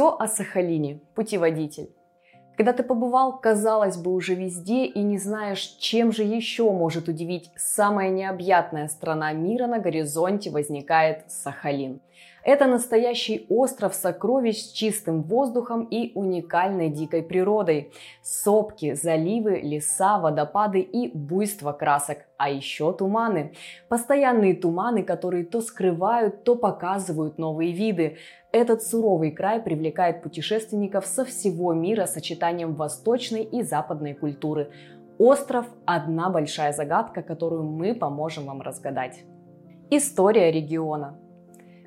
Все о Сахалине. Путеводитель. Когда ты побывал, казалось бы, уже везде и не знаешь, чем же еще может удивить самая необъятная страна мира на горизонте возникает Сахалин. Это настоящий остров сокровищ с чистым воздухом и уникальной дикой природой. Сопки, заливы, леса, водопады и буйство красок, а еще туманы. Постоянные туманы, которые то скрывают, то показывают новые виды. Этот суровый край привлекает путешественников со всего мира сочетанием восточной и западной культуры. Остров – одна большая загадка, которую мы поможем вам разгадать. История региона –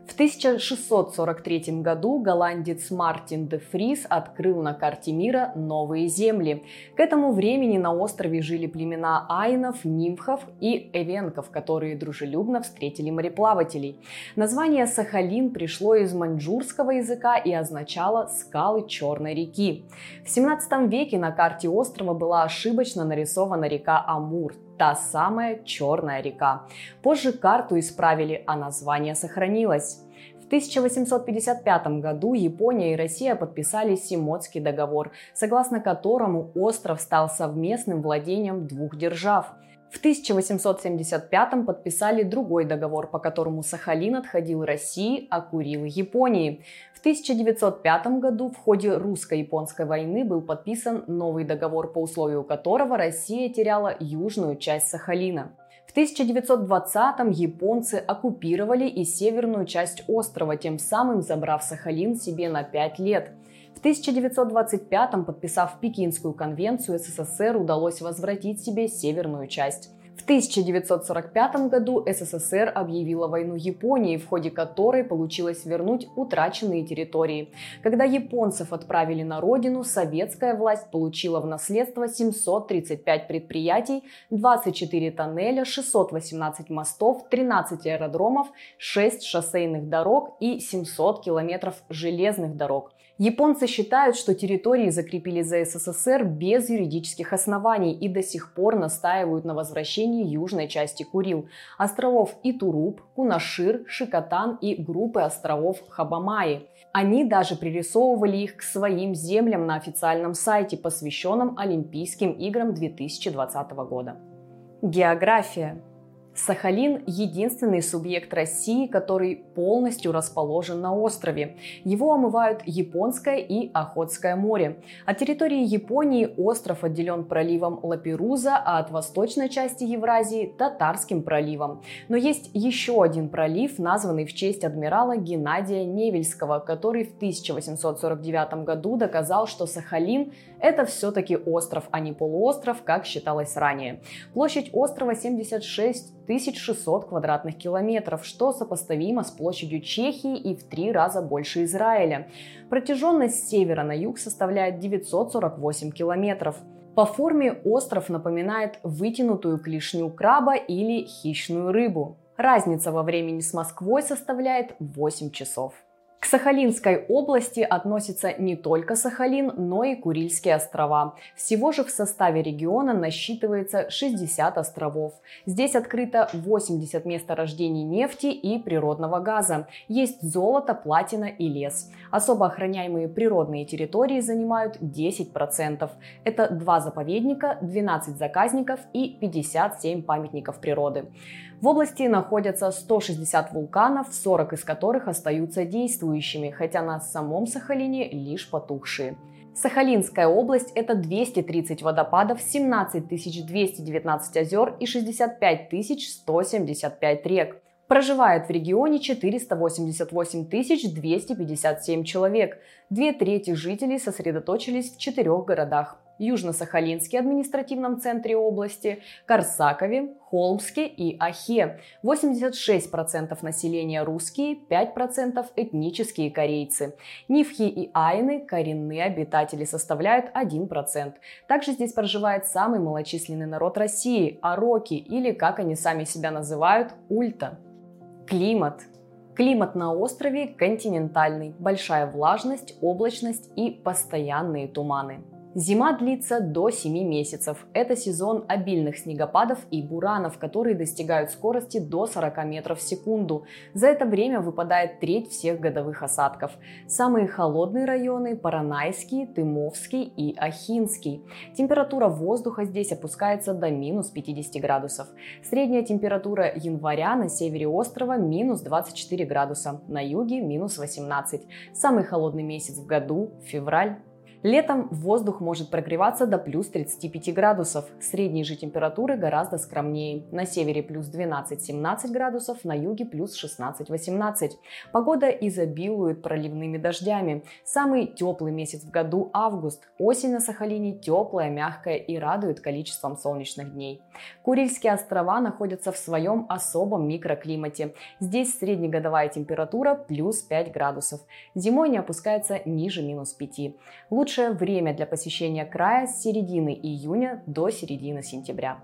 в 1643 году голландец Мартин де Фрис открыл на карте мира новые земли. К этому времени на острове жили племена айнов, нимфов и эвенков, которые дружелюбно встретили мореплавателей. Название Сахалин пришло из маньчжурского языка и означало «скалы Черной реки». В 17 веке на карте острова была ошибочно нарисована река Амур, та самая Черная река. Позже карту исправили, а название сохранилось. В 1855 году Япония и Россия подписали Симотский договор, согласно которому остров стал совместным владением двух держав. В 1875 подписали другой договор, по которому Сахалин отходил России, а Курил Японии. В 1905 году в ходе русско-японской войны был подписан новый договор, по условию которого Россия теряла южную часть Сахалина. В 1920-м японцы оккупировали и северную часть острова, тем самым забрав Сахалин себе на 5 лет. В 1925-м, подписав Пекинскую конвенцию, СССР удалось возвратить себе северную часть. В 1945 году СССР объявила войну Японии, в ходе которой получилось вернуть утраченные территории. Когда японцев отправили на родину, советская власть получила в наследство 735 предприятий, 24 тоннеля, 618 мостов, 13 аэродромов, 6 шоссейных дорог и 700 километров железных дорог. Японцы считают, что территории закрепили за СССР без юридических оснований и до сих пор настаивают на возвращении южной части Курил, островов Итуруп, Кунашир, Шикотан и группы островов Хабамаи. Они даже пририсовывали их к своим землям на официальном сайте, посвященном Олимпийским играм 2020 года. География. Сахалин – единственный субъект России, который полностью расположен на острове. Его омывают Японское и Охотское море. От территории Японии остров отделен проливом Лаперуза, а от восточной части Евразии – Татарским проливом. Но есть еще один пролив, названный в честь адмирала Геннадия Невельского, который в 1849 году доказал, что Сахалин – это все-таки остров, а не полуостров, как считалось ранее. Площадь острова 76 1600 квадратных километров, что сопоставимо с площадью Чехии и в три раза больше Израиля. Протяженность с севера на юг составляет 948 километров. По форме остров напоминает вытянутую клешню краба или хищную рыбу. Разница во времени с Москвой составляет 8 часов. К Сахалинской области относится не только Сахалин, но и Курильские острова. Всего же в составе региона насчитывается 60 островов. Здесь открыто 80 месторождений нефти и природного газа. Есть золото, платина и лес. Особо охраняемые природные территории занимают 10%. Это два заповедника, 12 заказников и 57 памятников природы. В области находятся 160 вулканов, 40 из которых остаются действующими, хотя на самом Сахалине лишь потухшие. Сахалинская область – это 230 водопадов, 17 219 озер и 65 175 рек. Проживает в регионе 488 257 человек. Две трети жителей сосредоточились в четырех городах Южно-Сахалинске административном центре области, Корсакове, Холмске и Ахе. 86% населения русские, 5% этнические корейцы. Нивхи и Айны, коренные обитатели, составляют 1%. Также здесь проживает самый малочисленный народ России – Ароки, или, как они сами себя называют, Ульта. Климат – Климат на острове континентальный, большая влажность, облачность и постоянные туманы. Зима длится до 7 месяцев. Это сезон обильных снегопадов и буранов, которые достигают скорости до 40 метров в секунду. За это время выпадает треть всех годовых осадков. Самые холодные районы – Паранайский, Тымовский и Ахинский. Температура воздуха здесь опускается до минус 50 градусов. Средняя температура января на севере острова – минус 24 градуса, на юге – минус 18. Самый холодный месяц в году – февраль. Летом воздух может прогреваться до плюс 35 градусов. Средние же температуры гораздо скромнее. На севере плюс 12-17 градусов, на юге плюс 16-18. Погода изобилует проливными дождями. Самый теплый месяц в году – август. Осень на Сахалине теплая, мягкая и радует количеством солнечных дней. Курильские острова находятся в своем особом микроклимате. Здесь среднегодовая температура плюс 5 градусов. Зимой не опускается ниже минус 5. Лучше Лучшее время для посещения края с середины июня до середины сентября.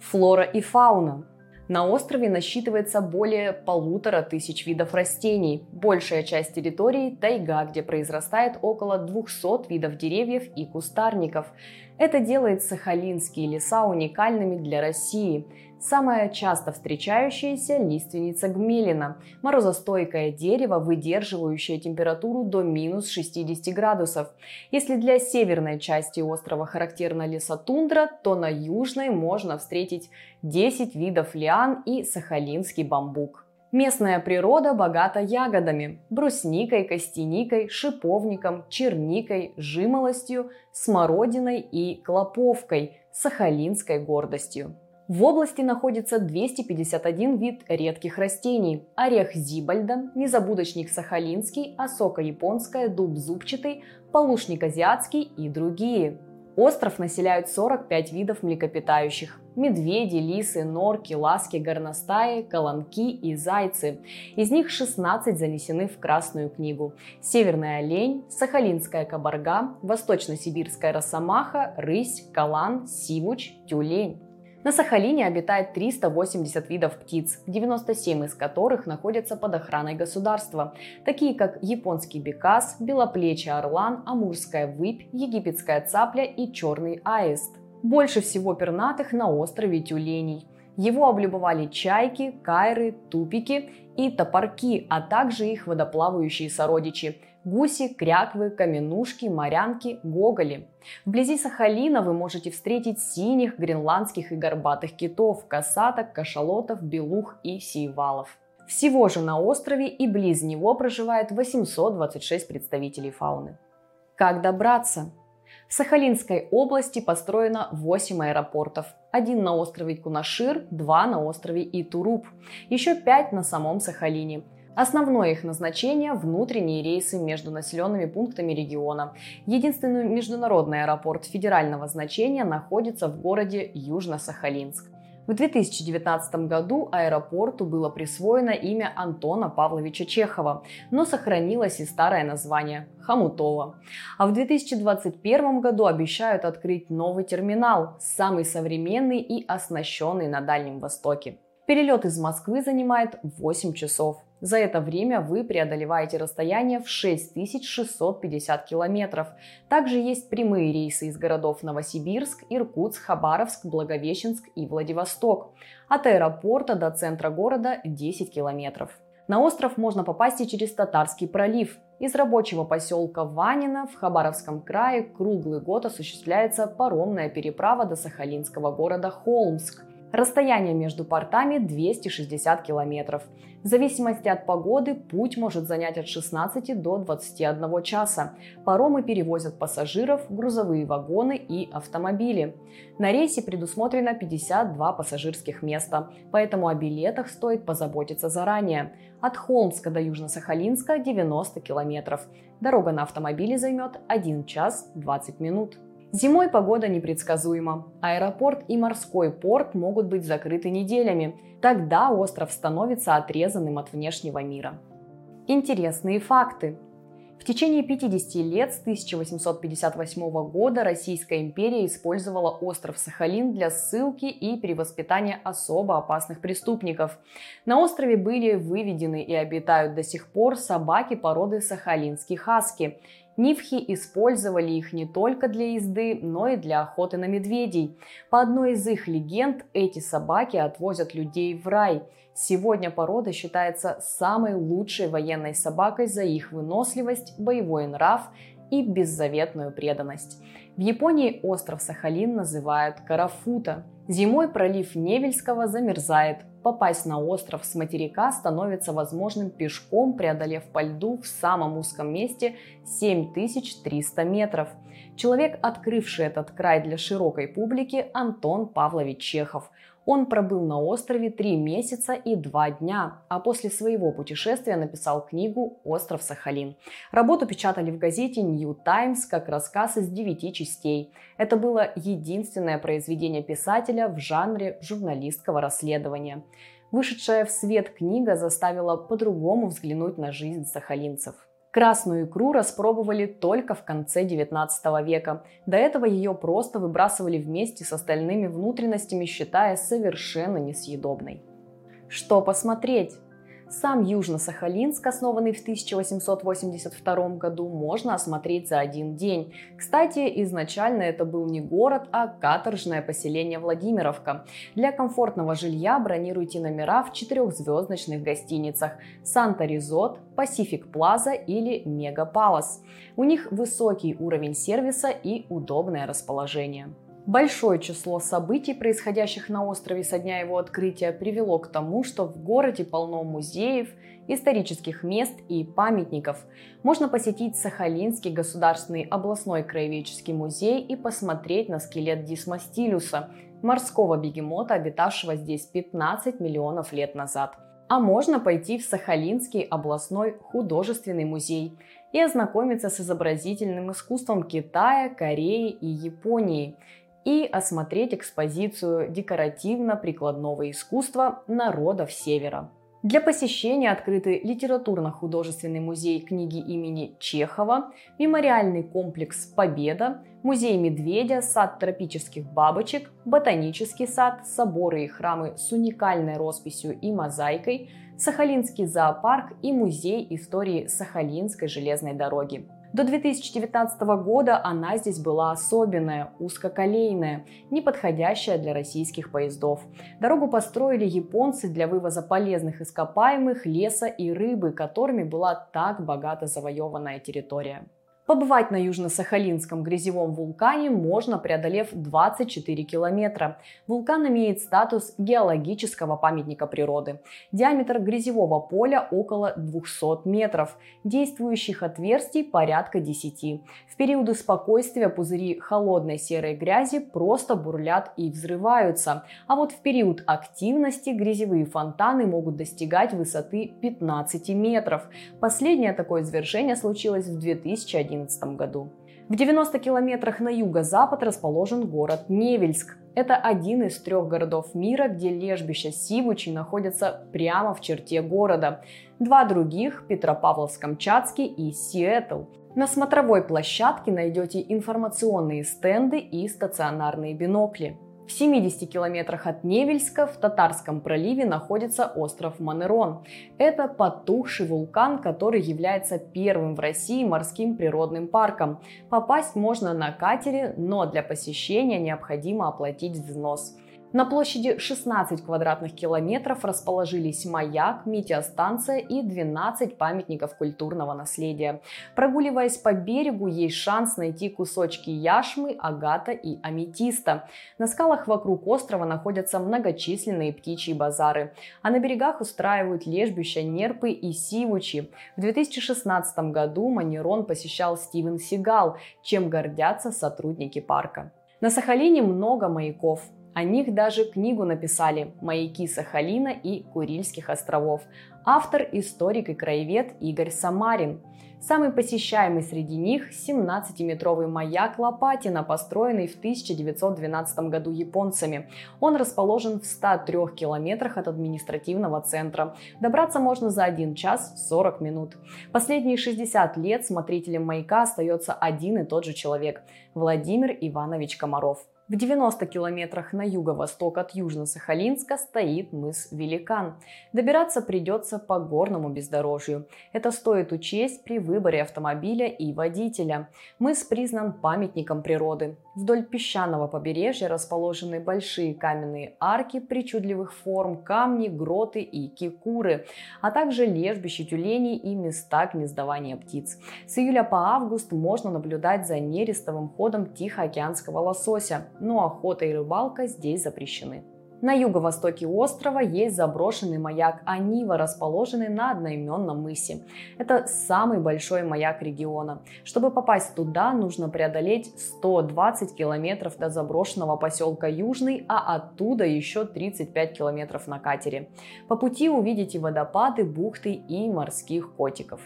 Флора и фауна. На острове насчитывается более полутора тысяч видов растений. Большая часть территории – тайга, где произрастает около 200 видов деревьев и кустарников. Это делает сахалинские леса уникальными для России. Самая часто встречающаяся лиственница гмелина – морозостойкое дерево, выдерживающее температуру до минус 60 градусов. Если для северной части острова характерна лесотундра, то на южной можно встретить 10 видов лиан и сахалинский бамбук. Местная природа богата ягодами – брусникой, костяникой, шиповником, черникой, жимолостью, смородиной и клоповкой – сахалинской гордостью. В области находится 251 вид редких растений. Орех зибальда, незабудочник сахалинский, осока японская, дуб зубчатый, полушник азиатский и другие. Остров населяют 45 видов млекопитающих. Медведи, лисы, норки, ласки, горностаи, колонки и зайцы. Из них 16 занесены в Красную книгу. Северная олень, сахалинская кабарга, восточно-сибирская росомаха, рысь, калан, сивуч, тюлень. На Сахалине обитает 380 видов птиц, 97 из которых находятся под охраной государства, такие как японский бекас, белоплечий орлан, амурская выпь, египетская цапля и черный аист. Больше всего пернатых на острове тюленей. Его облюбовали чайки, кайры, тупики и топорки, а также их водоплавающие сородичи – гуси, кряквы, каменушки, морянки, гоголи. Вблизи Сахалина вы можете встретить синих, гренландских и горбатых китов, касаток, кашалотов, белух и сейвалов. Всего же на острове и близ него проживает 826 представителей фауны. Как добраться? В Сахалинской области построено 8 аэропортов. Один на острове Кунашир, два на острове Итуруп, еще пять на самом Сахалине – Основное их назначение – внутренние рейсы между населенными пунктами региона. Единственный международный аэропорт федерального значения находится в городе Южно-Сахалинск. В 2019 году аэропорту было присвоено имя Антона Павловича Чехова, но сохранилось и старое название – Хомутова. А в 2021 году обещают открыть новый терминал, самый современный и оснащенный на Дальнем Востоке. Перелет из Москвы занимает 8 часов. За это время вы преодолеваете расстояние в 6650 километров. Также есть прямые рейсы из городов Новосибирск, Иркутск, Хабаровск, Благовещенск и Владивосток. От аэропорта до центра города 10 километров. На остров можно попасть и через Татарский пролив. Из рабочего поселка Ванина в Хабаровском крае круглый год осуществляется паромная переправа до сахалинского города Холмск. Расстояние между портами 260 километров. В зависимости от погоды путь может занять от 16 до 21 часа. Паромы перевозят пассажиров, грузовые вагоны и автомобили. На рейсе предусмотрено 52 пассажирских места, поэтому о билетах стоит позаботиться заранее. От Холмска до Южно-Сахалинска 90 километров. Дорога на автомобиле займет 1 час 20 минут. Зимой погода непредсказуема. Аэропорт и морской порт могут быть закрыты неделями. Тогда остров становится отрезанным от внешнего мира. Интересные факты. В течение 50 лет с 1858 года Российская империя использовала остров Сахалин для ссылки и перевоспитания особо опасных преступников. На острове были выведены и обитают до сих пор собаки породы сахалинский хаски. Нивхи использовали их не только для езды, но и для охоты на медведей. По одной из их легенд, эти собаки отвозят людей в рай. Сегодня порода считается самой лучшей военной собакой за их выносливость, боевой нрав и беззаветную преданность. В Японии остров Сахалин называют Карафута. Зимой пролив Невельского замерзает. Попасть на остров с материка становится возможным пешком, преодолев по льду в самом узком месте 7300 метров. Человек, открывший этот край для широкой публики, Антон Павлович Чехов – он пробыл на острове три месяца и два дня, а после своего путешествия написал книгу «Остров Сахалин». Работу печатали в газете New Times как рассказ из девяти частей. Это было единственное произведение писателя в жанре журналистского расследования. Вышедшая в свет книга заставила по-другому взглянуть на жизнь сахалинцев. Красную икру распробовали только в конце 19 века. До этого ее просто выбрасывали вместе с остальными внутренностями, считая совершенно несъедобной. Что посмотреть? Сам Южно-Сахалинск, основанный в 1882 году, можно осмотреть за один день. Кстати, изначально это был не город, а каторжное поселение Владимировка. Для комфортного жилья бронируйте номера в четырехзвездочных гостиницах Санта Ризот, Пасифик Плаза или Мега Палас. У них высокий уровень сервиса и удобное расположение. Большое число событий, происходящих на острове со дня его открытия, привело к тому, что в городе полно музеев, исторических мест и памятников. Можно посетить Сахалинский государственный областной краеведческий музей и посмотреть на скелет Дисмастилюса, морского бегемота, обитавшего здесь 15 миллионов лет назад. А можно пойти в Сахалинский областной художественный музей и ознакомиться с изобразительным искусством Китая, Кореи и Японии – и осмотреть экспозицию декоративно-прикладного искусства народов Севера. Для посещения открыты литературно-художественный музей книги имени Чехова, мемориальный комплекс «Победа», музей медведя, сад тропических бабочек, ботанический сад, соборы и храмы с уникальной росписью и мозаикой, Сахалинский зоопарк и музей истории Сахалинской железной дороги. До 2019 года она здесь была особенная, узкоколейная, не подходящая для российских поездов. Дорогу построили японцы для вывоза полезных ископаемых, леса и рыбы, которыми была так богато завоеванная территория. Побывать на Южно-Сахалинском грязевом вулкане можно, преодолев 24 километра. Вулкан имеет статус геологического памятника природы. Диаметр грязевого поля около 200 метров. Действующих отверстий порядка 10. В периоды спокойствия пузыри холодной серой грязи просто бурлят и взрываются. А вот в период активности грязевые фонтаны могут достигать высоты 15 метров. Последнее такое извержение случилось в 2011 2011 году. В 90 километрах на юго-запад расположен город Невельск. Это один из трех городов мира, где лежбища Сивучи находятся прямо в черте города. Два других – Петропавловск-Камчатский и Сиэтл. На смотровой площадке найдете информационные стенды и стационарные бинокли. В 70 километрах от Невельска в Татарском проливе находится остров Манерон. Это потухший вулкан, который является первым в России морским природным парком. Попасть можно на катере, но для посещения необходимо оплатить взнос. На площади 16 квадратных километров расположились маяк, метеостанция и 12 памятников культурного наследия. Прогуливаясь по берегу, есть шанс найти кусочки яшмы, агата и аметиста. На скалах вокруг острова находятся многочисленные птичьи базары, а на берегах устраивают лежбища нерпы и сивучи. В 2016 году Манерон посещал Стивен Сигал, чем гордятся сотрудники парка. На Сахалине много маяков. О них даже книгу написали «Маяки Сахалина и Курильских островов». Автор – историк и краевед Игорь Самарин. Самый посещаемый среди них – 17-метровый маяк Лопатина, построенный в 1912 году японцами. Он расположен в 103 километрах от административного центра. Добраться можно за 1 час 40 минут. Последние 60 лет смотрителем маяка остается один и тот же человек – Владимир Иванович Комаров. В 90 километрах на юго-восток от Южно-Сахалинска стоит мыс Великан. Добираться придется по горному бездорожью. Это стоит учесть при выборе автомобиля и водителя. Мыс признан памятником природы. Вдоль песчаного побережья расположены большие каменные арки причудливых форм, камни, гроты и кикуры, а также лежбища тюленей и места гнездования птиц. С июля по август можно наблюдать за нерестовым ходом тихоокеанского лосося но охота и рыбалка здесь запрещены. На юго-востоке острова есть заброшенный маяк Анива, расположенный на одноименном мысе. Это самый большой маяк региона. Чтобы попасть туда, нужно преодолеть 120 километров до заброшенного поселка Южный, а оттуда еще 35 километров на катере. По пути увидите водопады, бухты и морских котиков.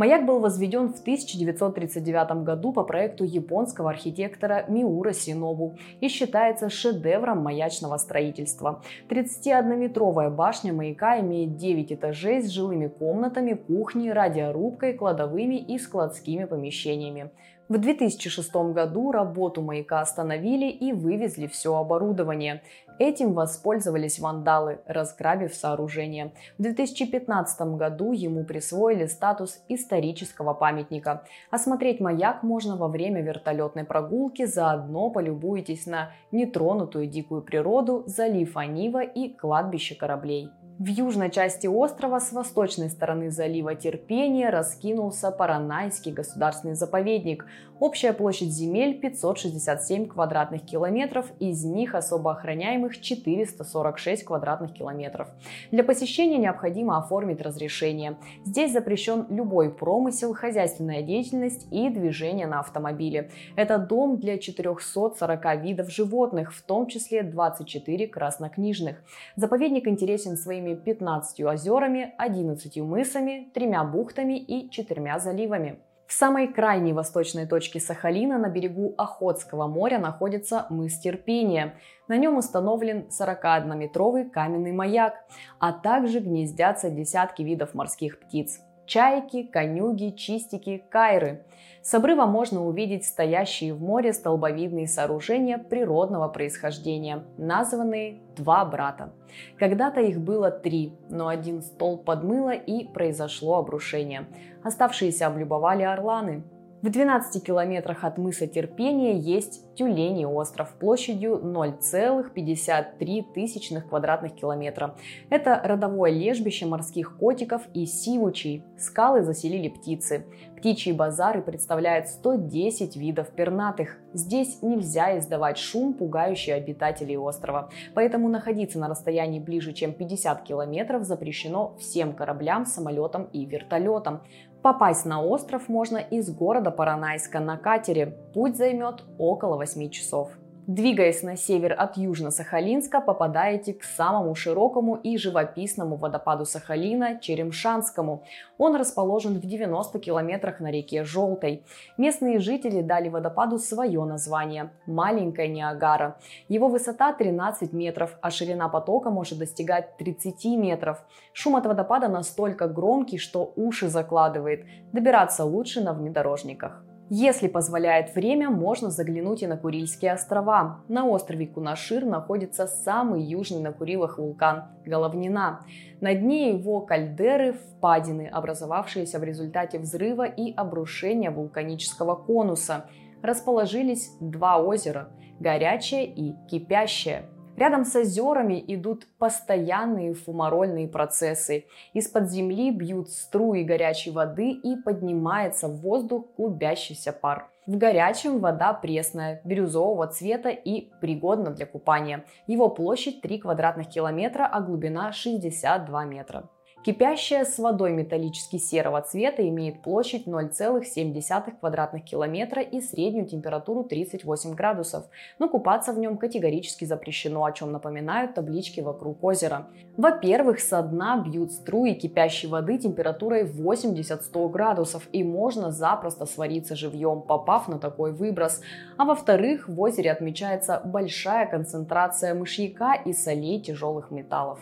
Маяк был возведен в 1939 году по проекту японского архитектора Миура Синобу и считается шедевром маячного строительства. 31-метровая башня маяка имеет 9 этажей с жилыми комнатами, кухней, радиорубкой, кладовыми и складскими помещениями. В 2006 году работу маяка остановили и вывезли все оборудование. Этим воспользовались вандалы, разграбив сооружение. В 2015 году ему присвоили статус исторического памятника. Осмотреть маяк можно во время вертолетной прогулки, заодно полюбуйтесь на нетронутую дикую природу, залив Анива и кладбище кораблей. В южной части острова с восточной стороны залива Терпения раскинулся Паранайский государственный заповедник. Общая площадь земель 567 квадратных километров, из них особо охраняемых 446 квадратных километров. Для посещения необходимо оформить разрешение. Здесь запрещен любой промысел, хозяйственная деятельность и движение на автомобиле. Это дом для 440 видов животных, в том числе 24 краснокнижных. Заповедник интересен своими своими 15 озерами, 11 мысами, тремя бухтами и четырьмя заливами. В самой крайней восточной точке Сахалина на берегу Охотского моря находится мыс Терпения. На нем установлен 41-метровый каменный маяк, а также гнездятся десятки видов морских птиц чайки, конюги, чистики, кайры. С обрыва можно увидеть стоящие в море столбовидные сооружения природного происхождения, названные «два брата». Когда-то их было три, но один столб подмыло и произошло обрушение. Оставшиеся облюбовали орланы. В 12 километрах от мыса Терпения есть Тюлений остров площадью 0,53 тысячных квадратных километра. Это родовое лежбище морских котиков и сивучей. Скалы заселили птицы. Птичьи базары представляют 110 видов пернатых. Здесь нельзя издавать шум, пугающий обитателей острова. Поэтому находиться на расстоянии ближе, чем 50 километров запрещено всем кораблям, самолетам и вертолетам. Попасть на остров можно из города Паранайска на катере. Путь займет около 8 часов. Двигаясь на север от Южно-Сахалинска, попадаете к самому широкому и живописному водопаду Сахалина – Черемшанскому. Он расположен в 90 километрах на реке Желтой. Местные жители дали водопаду свое название – Маленькая Ниагара. Его высота 13 метров, а ширина потока может достигать 30 метров. Шум от водопада настолько громкий, что уши закладывает. Добираться лучше на внедорожниках. Если позволяет время, можно заглянуть и на Курильские острова. На острове Кунашир находится самый южный на Курилах вулкан – Головнина. На дне его кальдеры – впадины, образовавшиеся в результате взрыва и обрушения вулканического конуса. Расположились два озера – горячее и кипящее – Рядом с озерами идут постоянные фумарольные процессы. Из-под земли бьют струи горячей воды и поднимается в воздух клубящийся пар. В горячем вода пресная, бирюзового цвета и пригодна для купания. Его площадь 3 квадратных километра, а глубина 62 метра. Кипящая с водой металлически серого цвета имеет площадь 0,7 квадратных километра и среднюю температуру 38 градусов, но купаться в нем категорически запрещено, о чем напоминают таблички вокруг озера. Во-первых, со дна бьют струи кипящей воды температурой 80-100 градусов и можно запросто свариться живьем, попав на такой выброс. А во-вторых, в озере отмечается большая концентрация мышьяка и солей тяжелых металлов.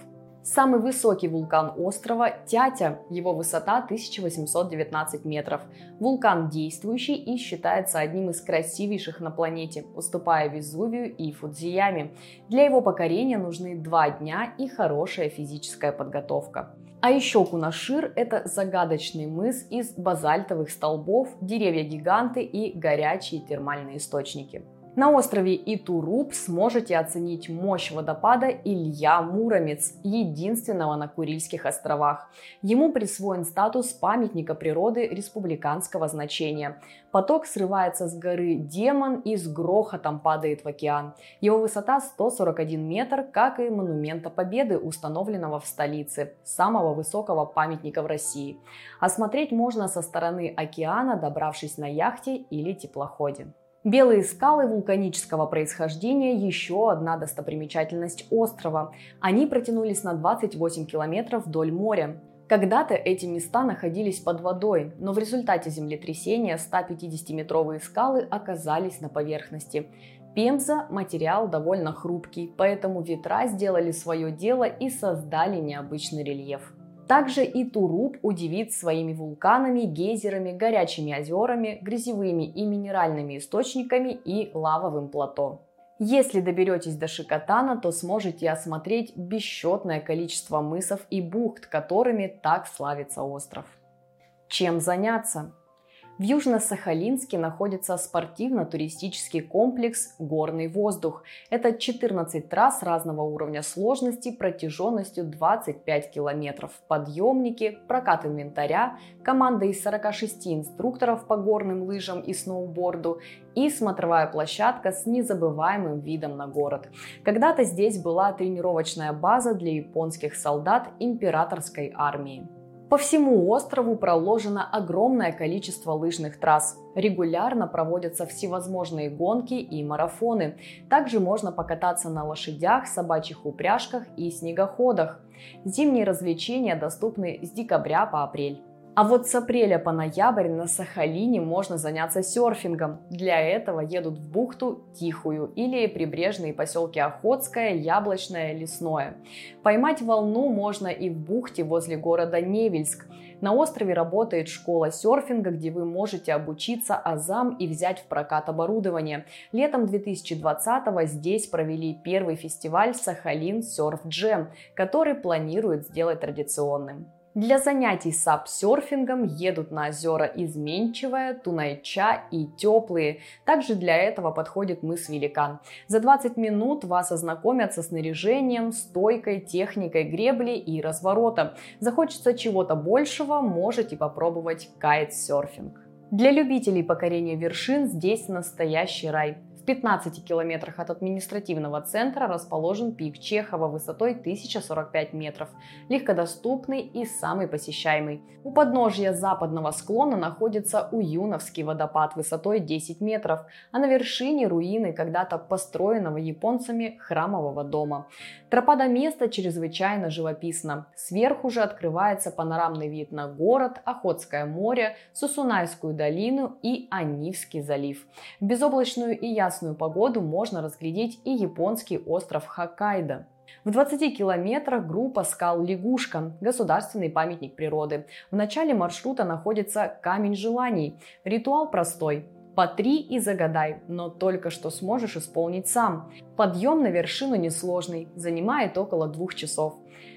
Самый высокий вулкан острова – Тятя, его высота 1819 метров. Вулкан действующий и считается одним из красивейших на планете, уступая Везувию и Фудзияме. Для его покорения нужны два дня и хорошая физическая подготовка. А еще Кунашир – это загадочный мыс из базальтовых столбов, деревья-гиганты и горячие термальные источники. На острове Итуруп сможете оценить мощь водопада Илья Муромец, единственного на Курильских островах. Ему присвоен статус памятника природы республиканского значения. Поток срывается с горы Демон и с грохотом падает в океан. Его высота 141 метр, как и монумента Победы, установленного в столице, самого высокого памятника в России. Осмотреть можно со стороны океана, добравшись на яхте или теплоходе. Белые скалы вулканического происхождения – еще одна достопримечательность острова. Они протянулись на 28 километров вдоль моря. Когда-то эти места находились под водой, но в результате землетрясения 150-метровые скалы оказались на поверхности. Пемза – материал довольно хрупкий, поэтому ветра сделали свое дело и создали необычный рельеф. Также и Туруп удивит своими вулканами, гейзерами, горячими озерами, грязевыми и минеральными источниками и лавовым плато. Если доберетесь до Шикотана, то сможете осмотреть бесчетное количество мысов и бухт, которыми так славится остров. Чем заняться? В Южно-Сахалинске находится спортивно-туристический комплекс «Горный воздух». Это 14 трасс разного уровня сложности протяженностью 25 километров, подъемники, прокат инвентаря, команда из 46 инструкторов по горным лыжам и сноуборду и смотровая площадка с незабываемым видом на город. Когда-то здесь была тренировочная база для японских солдат императорской армии. По всему острову проложено огромное количество лыжных трасс. Регулярно проводятся всевозможные гонки и марафоны. Также можно покататься на лошадях, собачьих упряжках и снегоходах. Зимние развлечения доступны с декабря по апрель. А вот с апреля по ноябрь на Сахалине можно заняться серфингом. Для этого едут в бухту Тихую или прибрежные поселки Охотское, Яблочное, Лесное. Поймать волну можно и в бухте возле города Невельск. На острове работает школа серфинга, где вы можете обучиться азам и взять в прокат оборудование. Летом 2020 здесь провели первый фестиваль Сахалин Серф Джем, который планируют сделать традиционным. Для занятий сапсерфингом едут на озера Изменчивая, Тунайча и Теплые. Также для этого подходит мыс Великан. За 20 минут вас ознакомят со снаряжением, стойкой, техникой гребли и разворота. Захочется чего-то большего, можете попробовать кайтсерфинг. Для любителей покорения вершин здесь настоящий рай. 15 километрах от административного центра расположен пик Чехова высотой 1045 метров, легкодоступный и самый посещаемый. У подножья западного склона находится Уюновский водопад высотой 10 метров, а на вершине руины когда-то построенного японцами храмового дома. Тропа до места чрезвычайно живописна. Сверху же открывается панорамный вид на город, Охотское море, Сусунайскую долину и Анивский залив. В безоблачную и ясную прекрасную погоду можно разглядеть и японский остров Хоккайдо. В 20 километрах группа скал Лягушка, государственный памятник природы. В начале маршрута находится камень желаний. Ритуал простой. По три и загадай, но только что сможешь исполнить сам. Подъем на вершину несложный, занимает около двух часов.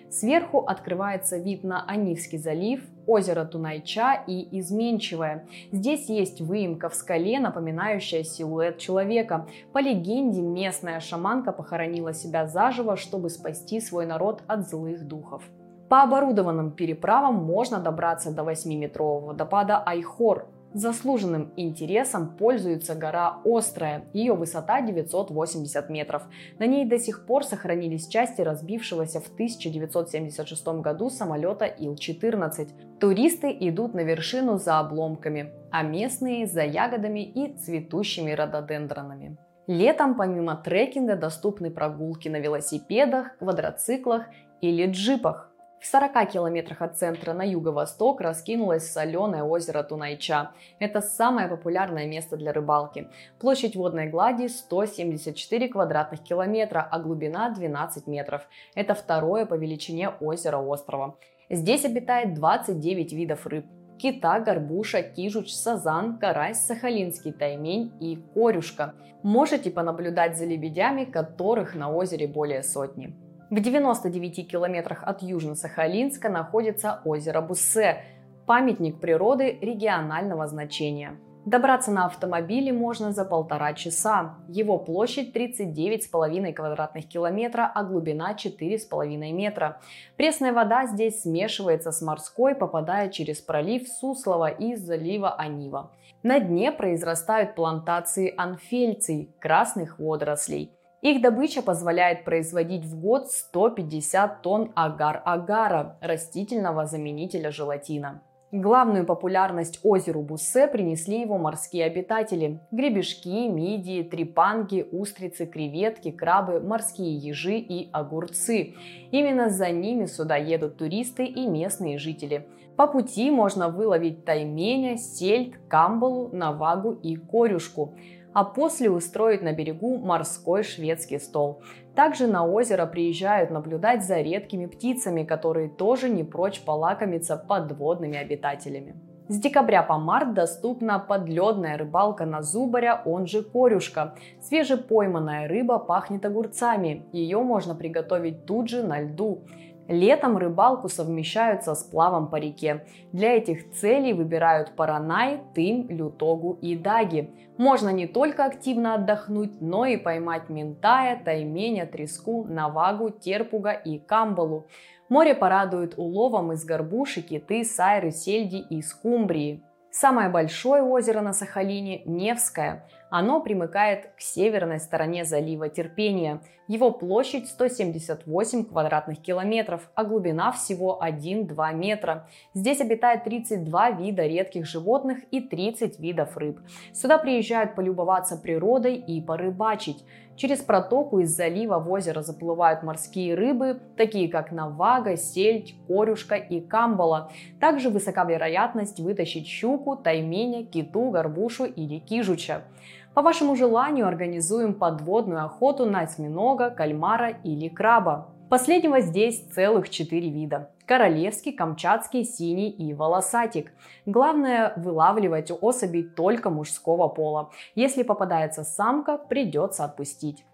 Сверху открывается вид на Анивский залив, озеро Тунайча и Изменчивое. Здесь есть выемка в скале, напоминающая силуэт человека. По легенде, местная шаманка похоронила себя заживо, чтобы спасти свой народ от злых духов. По оборудованным переправам можно добраться до 8-метрового водопада Айхор, Заслуженным интересом пользуется гора Острая. Ее высота 980 метров. На ней до сих пор сохранились части разбившегося в 1976 году самолета Ил-14. Туристы идут на вершину за обломками, а местные за ягодами и цветущими рододендронами. Летом помимо трекинга доступны прогулки на велосипедах, квадроциклах или джипах. В 40 километрах от центра на юго-восток раскинулось соленое озеро Тунайча. Это самое популярное место для рыбалки. Площадь водной глади 174 квадратных километра, а глубина 12 метров. Это второе по величине озеро острова. Здесь обитает 29 видов рыб кита, горбуша, кижуч, сазан, карась, сахалинский таймень и корюшка. Можете понаблюдать за лебедями, которых на озере более сотни. В 99 километрах от Южно-Сахалинска находится озеро Буссе, памятник природы регионального значения. Добраться на автомобиле можно за полтора часа. Его площадь 39,5 квадратных километра, а глубина 4,5 метра. Пресная вода здесь смешивается с морской, попадая через пролив Суслова и залива Анива. На дне произрастают плантации анфельций, красных водорослей. Их добыча позволяет производить в год 150 тонн агар-агара, растительного заменителя желатина. Главную популярность озеру Буссе принесли его морские обитатели. Гребешки, мидии, трепанги, устрицы, креветки, крабы, морские ежи и огурцы. Именно за ними сюда едут туристы и местные жители. По пути можно выловить тайменя, сельдь, камбалу, навагу и корюшку а после устроить на берегу морской шведский стол. Также на озеро приезжают наблюдать за редкими птицами, которые тоже не прочь полакомиться подводными обитателями. С декабря по март доступна подледная рыбалка на зубаря, он же корюшка. Свежепойманная рыба пахнет огурцами. Ее можно приготовить тут же на льду. Летом рыбалку совмещают со сплавом по реке. Для этих целей выбирают Паранай, Тым, Лютогу и Даги. Можно не только активно отдохнуть, но и поймать ментая, тайменя, треску, навагу, терпуга и камбалу. Море порадует уловом из горбуши, киты, сайры, сельди и скумбрии. Самое большое озеро на Сахалине – Невское. Оно примыкает к северной стороне залива Терпения. Его площадь 178 квадратных километров, а глубина всего 1-2 метра. Здесь обитает 32 вида редких животных и 30 видов рыб. Сюда приезжают полюбоваться природой и порыбачить. Через протоку из залива в озеро заплывают морские рыбы, такие как навага, сельдь, корюшка и камбала. Также высока вероятность вытащить щуку, тайменя, киту, горбушу или кижуча. По вашему желанию организуем подводную охоту на осьминога, кальмара или краба. Последнего здесь целых четыре вида. Королевский, камчатский, синий и волосатик. Главное вылавливать особей только мужского пола. Если попадается самка, придется отпустить.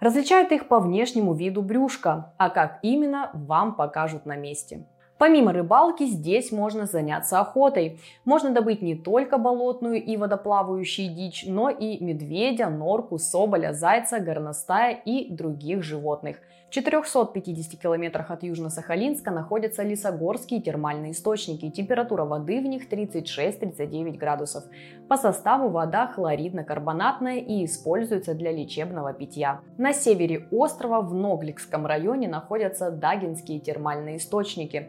Различают их по внешнему виду брюшка, а как именно, вам покажут на месте. Помимо рыбалки, здесь можно заняться охотой. Можно добыть не только болотную и водоплавающую дичь, но и медведя, норку, соболя, зайца, горностая и других животных. В 450 километрах от Южно-Сахалинска находятся Лисогорские термальные источники. Температура воды в них 36-39 градусов. По составу вода хлоридно-карбонатная и используется для лечебного питья. На севере острова в Ногликском районе находятся Дагинские термальные источники.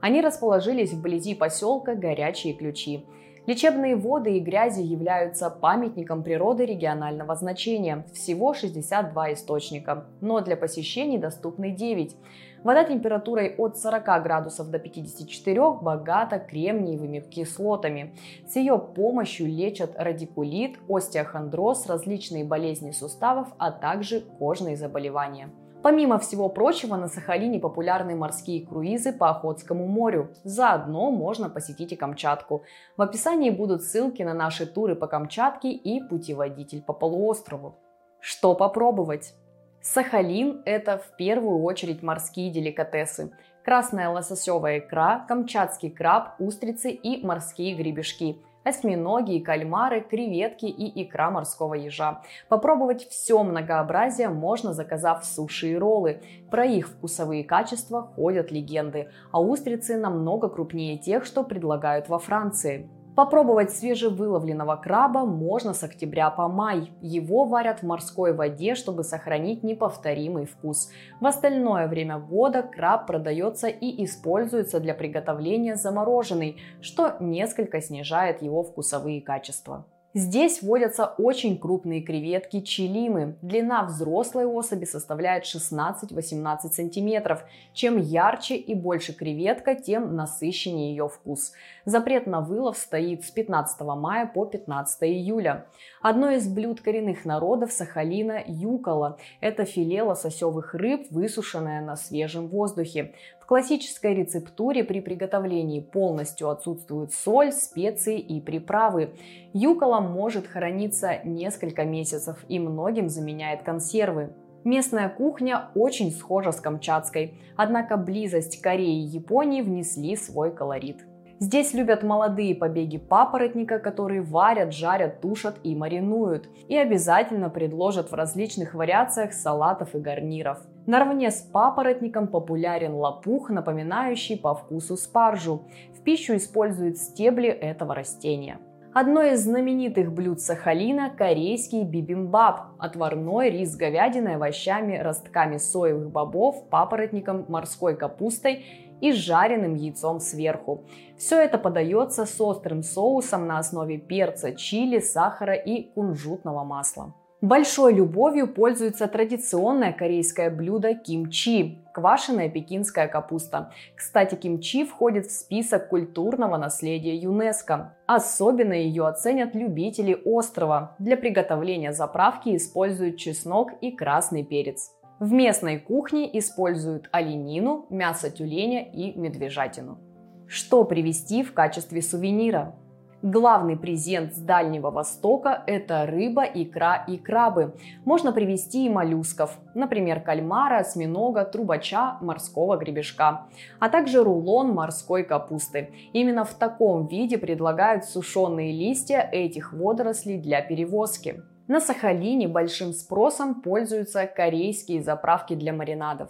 Они расположились вблизи поселка Горячие Ключи. Лечебные воды и грязи являются памятником природы регионального значения. Всего 62 источника, но для посещений доступны 9. Вода температурой от 40 градусов до 54 богата кремниевыми кислотами. С ее помощью лечат радикулит, остеохондроз, различные болезни суставов, а также кожные заболевания. Помимо всего прочего, на Сахалине популярны морские круизы по Охотскому морю. Заодно можно посетить и Камчатку. В описании будут ссылки на наши туры по Камчатке и путеводитель по полуострову. Что попробовать? Сахалин – это в первую очередь морские деликатесы. Красная лососевая икра, камчатский краб, устрицы и морские гребешки – осьминоги и кальмары, креветки и икра морского ежа. Попробовать все многообразие можно, заказав суши и роллы. Про их вкусовые качества ходят легенды, а устрицы намного крупнее тех, что предлагают во Франции. Попробовать свежевыловленного краба можно с октября по май. Его варят в морской воде, чтобы сохранить неповторимый вкус. В остальное время года краб продается и используется для приготовления замороженный, что несколько снижает его вкусовые качества. Здесь водятся очень крупные креветки чилимы. Длина взрослой особи составляет 16-18 сантиметров. Чем ярче и больше креветка, тем насыщеннее ее вкус. Запрет на вылов стоит с 15 мая по 15 июля. Одно из блюд коренных народов Сахалина – юкола. Это филе лососевых рыб, высушенное на свежем воздухе классической рецептуре при приготовлении полностью отсутствуют соль, специи и приправы. Юкола может храниться несколько месяцев и многим заменяет консервы. Местная кухня очень схожа с камчатской, однако близость Кореи и Японии внесли свой колорит. Здесь любят молодые побеги папоротника, которые варят, жарят, тушат и маринуют. И обязательно предложат в различных вариациях салатов и гарниров. Наравне с папоротником популярен лопух, напоминающий по вкусу спаржу. В пищу используют стебли этого растения. Одно из знаменитых блюд Сахалина – корейский бибимбап – отварной рис с говядиной, овощами, ростками соевых бобов, папоротником, морской капустой и жареным яйцом сверху. Все это подается с острым соусом на основе перца, чили, сахара и кунжутного масла. Большой любовью пользуется традиционное корейское блюдо кимчи – квашеная пекинская капуста. Кстати, кимчи входит в список культурного наследия ЮНЕСКО. Особенно ее оценят любители острова. Для приготовления заправки используют чеснок и красный перец. В местной кухне используют оленину, мясо тюленя и медвежатину. Что привезти в качестве сувенира? Главный презент с Дальнего Востока – это рыба, икра и крабы. Можно привезти и моллюсков, например, кальмара, осьминога, трубача, морского гребешка, а также рулон морской капусты. Именно в таком виде предлагают сушеные листья этих водорослей для перевозки. На Сахалине большим спросом пользуются корейские заправки для маринадов.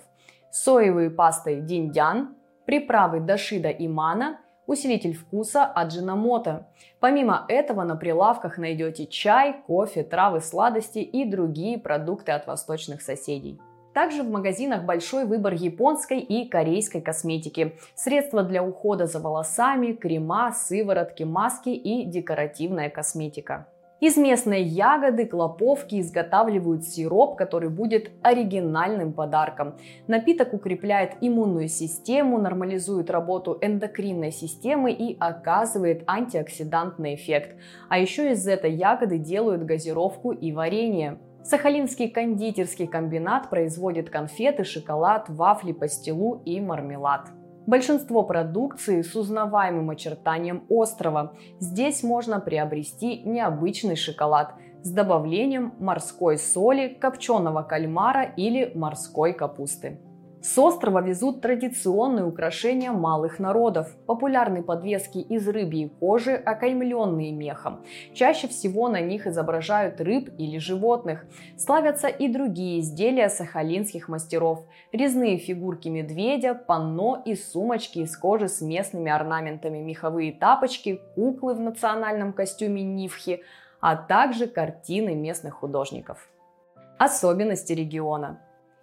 Соевые пасты диндян, приправы дашида и мана, усилитель вкуса аджинамота. Помимо этого на прилавках найдете чай, кофе, травы, сладости и другие продукты от восточных соседей. Также в магазинах большой выбор японской и корейской косметики, средства для ухода за волосами, крема, сыворотки, маски и декоративная косметика. Из местной ягоды клоповки изготавливают сироп, который будет оригинальным подарком. Напиток укрепляет иммунную систему, нормализует работу эндокринной системы и оказывает антиоксидантный эффект. А еще из этой ягоды делают газировку и варенье. Сахалинский кондитерский комбинат производит конфеты, шоколад, вафли, пастилу и мармелад. Большинство продукции с узнаваемым очертанием острова. Здесь можно приобрести необычный шоколад с добавлением морской соли, копченого кальмара или морской капусты. С острова везут традиционные украшения малых народов, популярные подвески из рыбьей кожи, окаймленные мехом. Чаще всего на них изображают рыб или животных. Славятся и другие изделия сахалинских мастеров. Резные фигурки медведя, панно и сумочки из кожи с местными орнаментами, меховые тапочки, куклы в национальном костюме нивхи, а также картины местных художников. Особенности региона.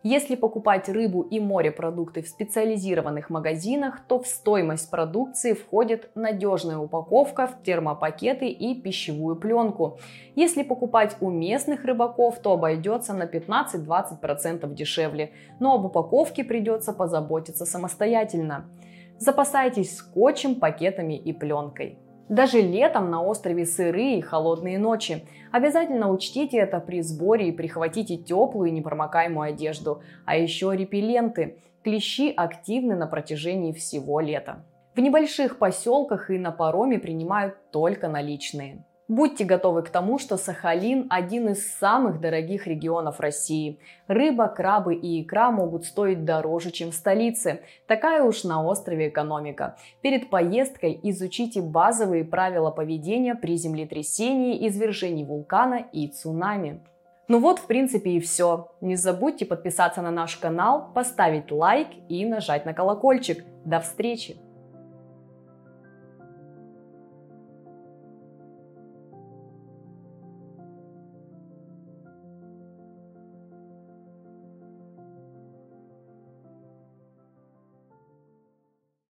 Если покупать рыбу и морепродукты в специализированных магазинах, то в стоимость продукции входит надежная упаковка в термопакеты и пищевую пленку. Если покупать у местных рыбаков, то обойдется на 15-20% дешевле, но об упаковке придется позаботиться самостоятельно. Запасайтесь скотчем, пакетами и пленкой. Даже летом на острове сырые и холодные ночи. Обязательно учтите это при сборе и прихватите теплую и непромокаемую одежду. А еще репелленты. Клещи активны на протяжении всего лета. В небольших поселках и на пароме принимают только наличные. Будьте готовы к тому, что Сахалин – один из самых дорогих регионов России. Рыба, крабы и икра могут стоить дороже, чем в столице. Такая уж на острове экономика. Перед поездкой изучите базовые правила поведения при землетрясении, извержении вулкана и цунами. Ну вот, в принципе, и все. Не забудьте подписаться на наш канал, поставить лайк и нажать на колокольчик. До встречи!